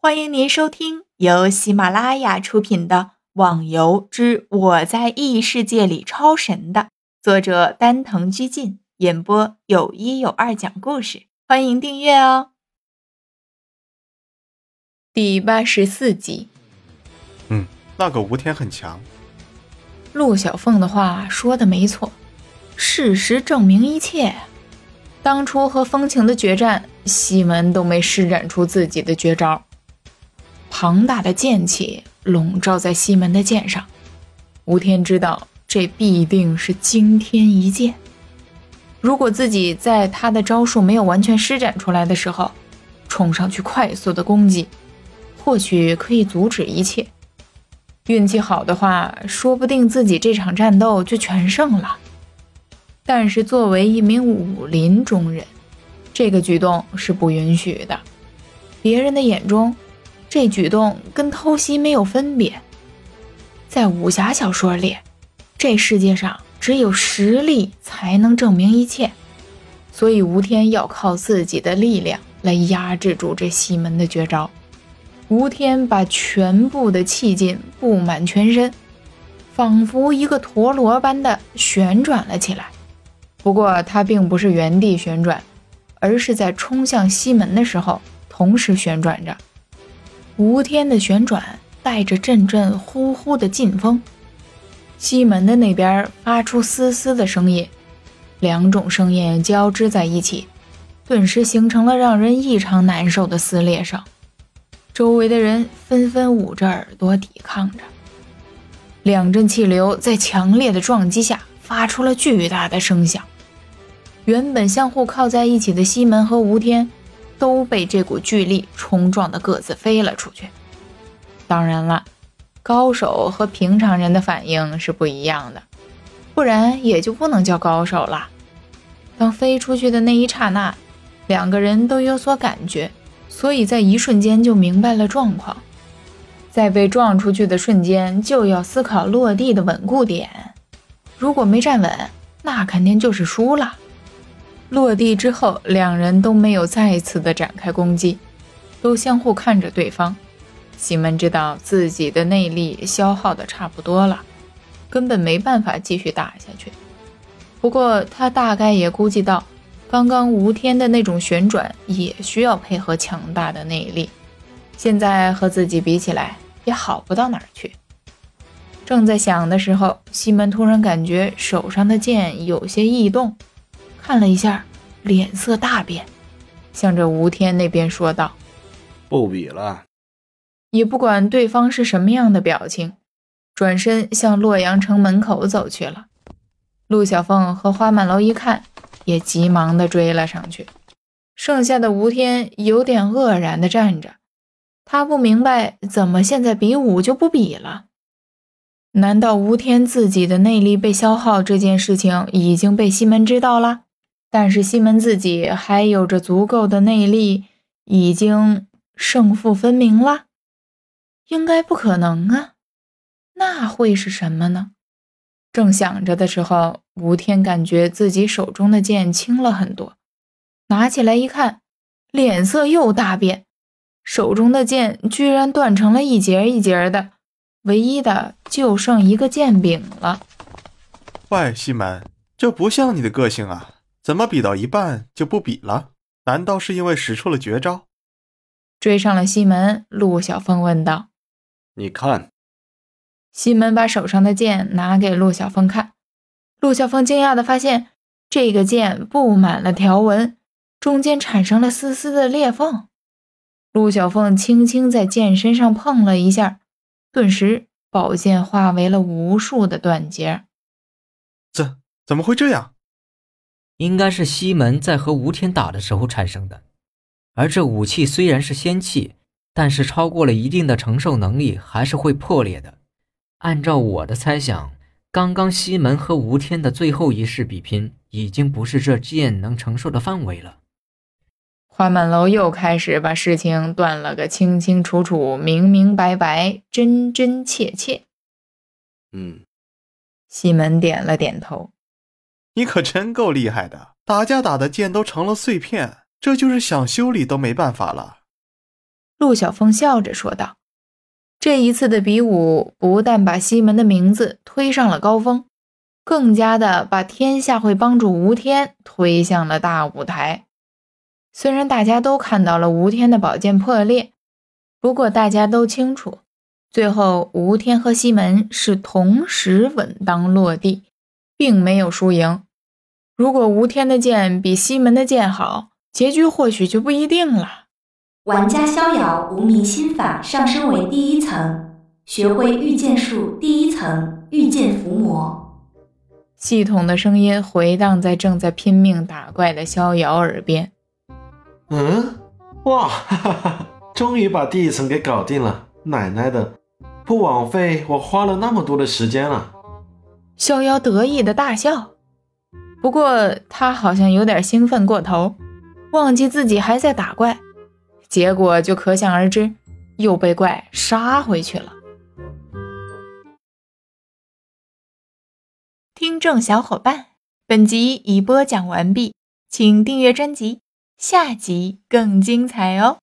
欢迎您收听由喜马拉雅出品的《网游之我在异世界里超神》的作者丹藤居进演播，有一有二讲故事。欢迎订阅哦。第八十四集。嗯，那个吴天很强。陆小凤的话说的没错，事实证明一切。当初和风情的决战，西门都没施展出自己的绝招。庞大的剑气笼罩在西门的剑上，吴天知道这必定是惊天一剑。如果自己在他的招数没有完全施展出来的时候，冲上去快速的攻击，或许可以阻止一切。运气好的话，说不定自己这场战斗就全胜了。但是作为一名武林中人，这个举动是不允许的。别人的眼中。这举动跟偷袭没有分别。在武侠小说里，这世界上只有实力才能证明一切，所以吴天要靠自己的力量来压制住这西门的绝招。吴天把全部的气劲布满全身，仿佛一个陀螺般的旋转了起来。不过他并不是原地旋转，而是在冲向西门的时候同时旋转着。吴天的旋转带着阵阵呼呼的劲风，西门的那边发出嘶嘶的声音，两种声音交织在一起，顿时形成了让人异常难受的撕裂声。周围的人纷纷捂着耳朵抵抗着，两阵气流在强烈的撞击下发出了巨大的声响。原本相互靠在一起的西门和吴天。都被这股巨力冲撞的各自飞了出去。当然了，高手和平常人的反应是不一样的，不然也就不能叫高手了。当飞出去的那一刹那，两个人都有所感觉，所以在一瞬间就明白了状况。在被撞出去的瞬间，就要思考落地的稳固点。如果没站稳，那肯定就是输了。落地之后，两人都没有再次的展开攻击，都相互看着对方。西门知道自己的内力消耗的差不多了，根本没办法继续打下去。不过他大概也估计到，刚刚吴天的那种旋转也需要配合强大的内力，现在和自己比起来也好不到哪儿去。正在想的时候，西门突然感觉手上的剑有些异动。看了一下，脸色大变，向着吴天那边说道：“不比了。”也不管对方是什么样的表情，转身向洛阳城门口走去了。陆小凤和花满楼一看，也急忙的追了上去。剩下的吴天有点愕然的站着，他不明白怎么现在比武就不比了。难道吴天自己的内力被消耗这件事情已经被西门知道了？但是西门自己还有着足够的内力，已经胜负分明了，应该不可能啊，那会是什么呢？正想着的时候，吴天感觉自己手中的剑轻了很多，拿起来一看，脸色又大变，手中的剑居然断成了一截一截的，唯一的就剩一个剑柄了。喂，西门，这不像你的个性啊！怎么比到一半就不比了？难道是因为使出了绝招？追上了西门，陆小凤问道：“你看。”西门把手上的剑拿给陆小凤看。陆小凤惊讶地发现，这个剑布满了条纹，中间产生了丝丝的裂缝。陆小凤轻轻在剑身上碰了一下，顿时宝剑化为了无数的断节。怎怎么会这样？应该是西门在和吴天打的时候产生的，而这武器虽然是仙器，但是超过了一定的承受能力还是会破裂的。按照我的猜想，刚刚西门和吴天的最后一式比拼，已经不是这剑能承受的范围了。花满楼又开始把事情断了个清清楚楚、明明白白、真真切切。嗯，西门点了点头。你可真够厉害的，打架打的剑都成了碎片，这就是想修理都没办法了。陆小凤笑着说道：“这一次的比武，不但把西门的名字推上了高峰，更加的把天下会帮助吴天推向了大舞台。虽然大家都看到了吴天的宝剑破裂，不过大家都清楚，最后吴天和西门是同时稳当落地，并没有输赢。如果吴天的剑比西门的剑好，结局或许就不一定了。”玩家逍遥无名心法上升为第一层，学会御剑术第一层御剑伏魔。系统的声音回荡在正在拼命打怪的逍遥耳边。嗯，哇，哈哈哈！终于把第一层给搞定了，奶奶的，不枉费我花了那么多的时间了。逍遥得意的大笑，不过他好像有点兴奋过头，忘记自己还在打怪。结果就可想而知，又被怪杀回去了。听众小伙伴，本集已播讲完毕，请订阅专辑，下集更精彩哦。